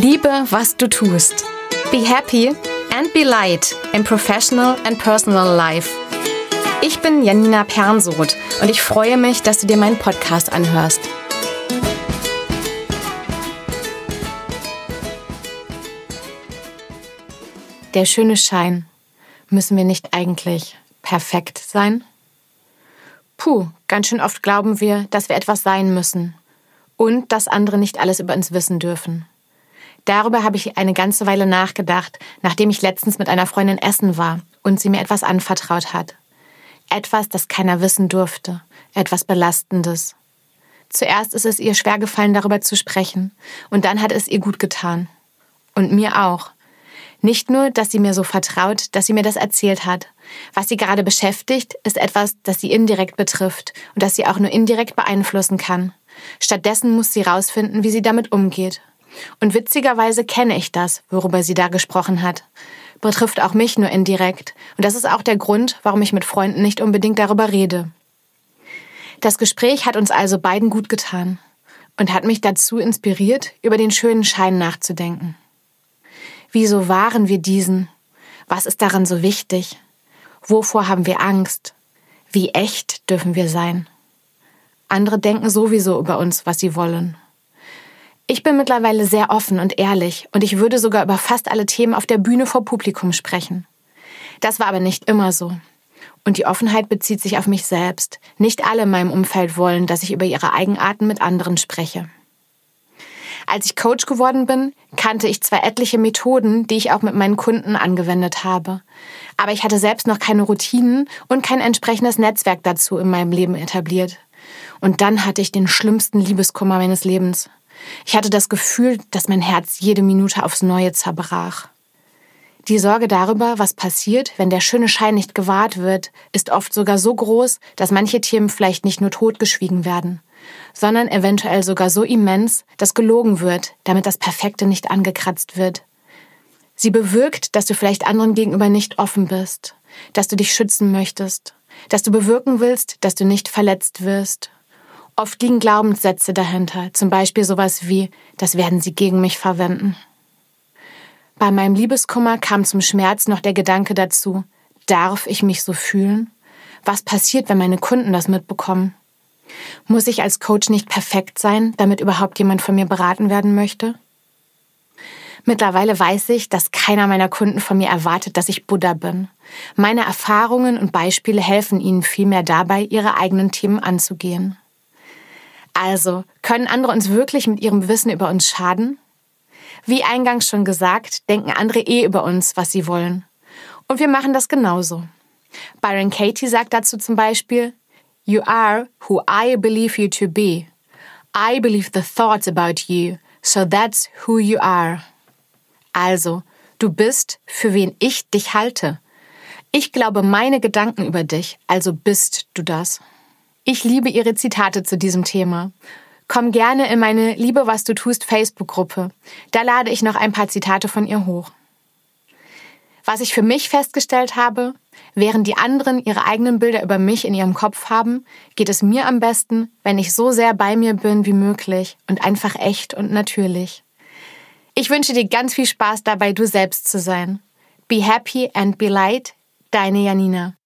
Liebe, was du tust. Be happy and be light in professional and personal life. Ich bin Janina Pernsoth und ich freue mich, dass du dir meinen Podcast anhörst. Der schöne Schein. Müssen wir nicht eigentlich perfekt sein? Puh, ganz schön oft glauben wir, dass wir etwas sein müssen und dass andere nicht alles über uns wissen dürfen. Darüber habe ich eine ganze Weile nachgedacht, nachdem ich letztens mit einer Freundin essen war und sie mir etwas anvertraut hat. Etwas, das keiner wissen durfte, etwas Belastendes. Zuerst ist es ihr schwer gefallen, darüber zu sprechen, und dann hat es ihr gut getan. Und mir auch. Nicht nur, dass sie mir so vertraut, dass sie mir das erzählt hat. Was sie gerade beschäftigt, ist etwas, das sie indirekt betrifft und das sie auch nur indirekt beeinflussen kann. Stattdessen muss sie rausfinden, wie sie damit umgeht. Und witzigerweise kenne ich das, worüber sie da gesprochen hat. Betrifft auch mich nur indirekt. Und das ist auch der Grund, warum ich mit Freunden nicht unbedingt darüber rede. Das Gespräch hat uns also beiden gut getan und hat mich dazu inspiriert, über den schönen Schein nachzudenken. Wieso wahren wir diesen? Was ist daran so wichtig? Wovor haben wir Angst? Wie echt dürfen wir sein? Andere denken sowieso über uns, was sie wollen. Ich bin mittlerweile sehr offen und ehrlich und ich würde sogar über fast alle Themen auf der Bühne vor Publikum sprechen. Das war aber nicht immer so. Und die Offenheit bezieht sich auf mich selbst. Nicht alle in meinem Umfeld wollen, dass ich über ihre Eigenarten mit anderen spreche. Als ich Coach geworden bin, kannte ich zwar etliche Methoden, die ich auch mit meinen Kunden angewendet habe. Aber ich hatte selbst noch keine Routinen und kein entsprechendes Netzwerk dazu in meinem Leben etabliert. Und dann hatte ich den schlimmsten Liebeskummer meines Lebens. Ich hatte das Gefühl, dass mein Herz jede Minute aufs Neue zerbrach. Die Sorge darüber, was passiert, wenn der schöne Schein nicht gewahrt wird, ist oft sogar so groß, dass manche Themen vielleicht nicht nur totgeschwiegen werden, sondern eventuell sogar so immens, dass gelogen wird, damit das Perfekte nicht angekratzt wird. Sie bewirkt, dass du vielleicht anderen gegenüber nicht offen bist, dass du dich schützen möchtest, dass du bewirken willst, dass du nicht verletzt wirst Oft liegen Glaubenssätze dahinter, zum Beispiel sowas wie, das werden sie gegen mich verwenden. Bei meinem Liebeskummer kam zum Schmerz noch der Gedanke dazu, darf ich mich so fühlen? Was passiert, wenn meine Kunden das mitbekommen? Muss ich als Coach nicht perfekt sein, damit überhaupt jemand von mir beraten werden möchte? Mittlerweile weiß ich, dass keiner meiner Kunden von mir erwartet, dass ich Buddha bin. Meine Erfahrungen und Beispiele helfen ihnen vielmehr dabei, ihre eigenen Themen anzugehen. Also, können andere uns wirklich mit ihrem Wissen über uns schaden? Wie eingangs schon gesagt, denken andere eh über uns, was sie wollen. Und wir machen das genauso. Byron Katie sagt dazu zum Beispiel, You are who I believe you to be. I believe the thoughts about you, so that's who you are. Also, du bist, für wen ich dich halte. Ich glaube meine Gedanken über dich, also bist du das. Ich liebe ihre Zitate zu diesem Thema. Komm gerne in meine Liebe, was du tust Facebook-Gruppe. Da lade ich noch ein paar Zitate von ihr hoch. Was ich für mich festgestellt habe, während die anderen ihre eigenen Bilder über mich in ihrem Kopf haben, geht es mir am besten, wenn ich so sehr bei mir bin wie möglich und einfach echt und natürlich. Ich wünsche dir ganz viel Spaß dabei, du selbst zu sein. Be happy and be light, deine Janina.